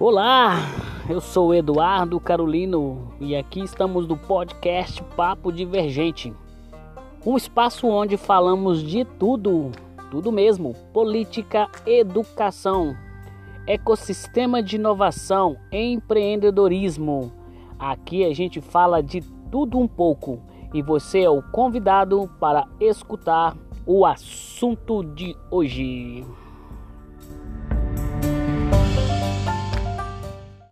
Olá, eu sou Eduardo Carolino e aqui estamos do podcast Papo Divergente. Um espaço onde falamos de tudo, tudo mesmo: política, educação, ecossistema de inovação, empreendedorismo. Aqui a gente fala de tudo um pouco e você é o convidado para escutar o assunto de hoje.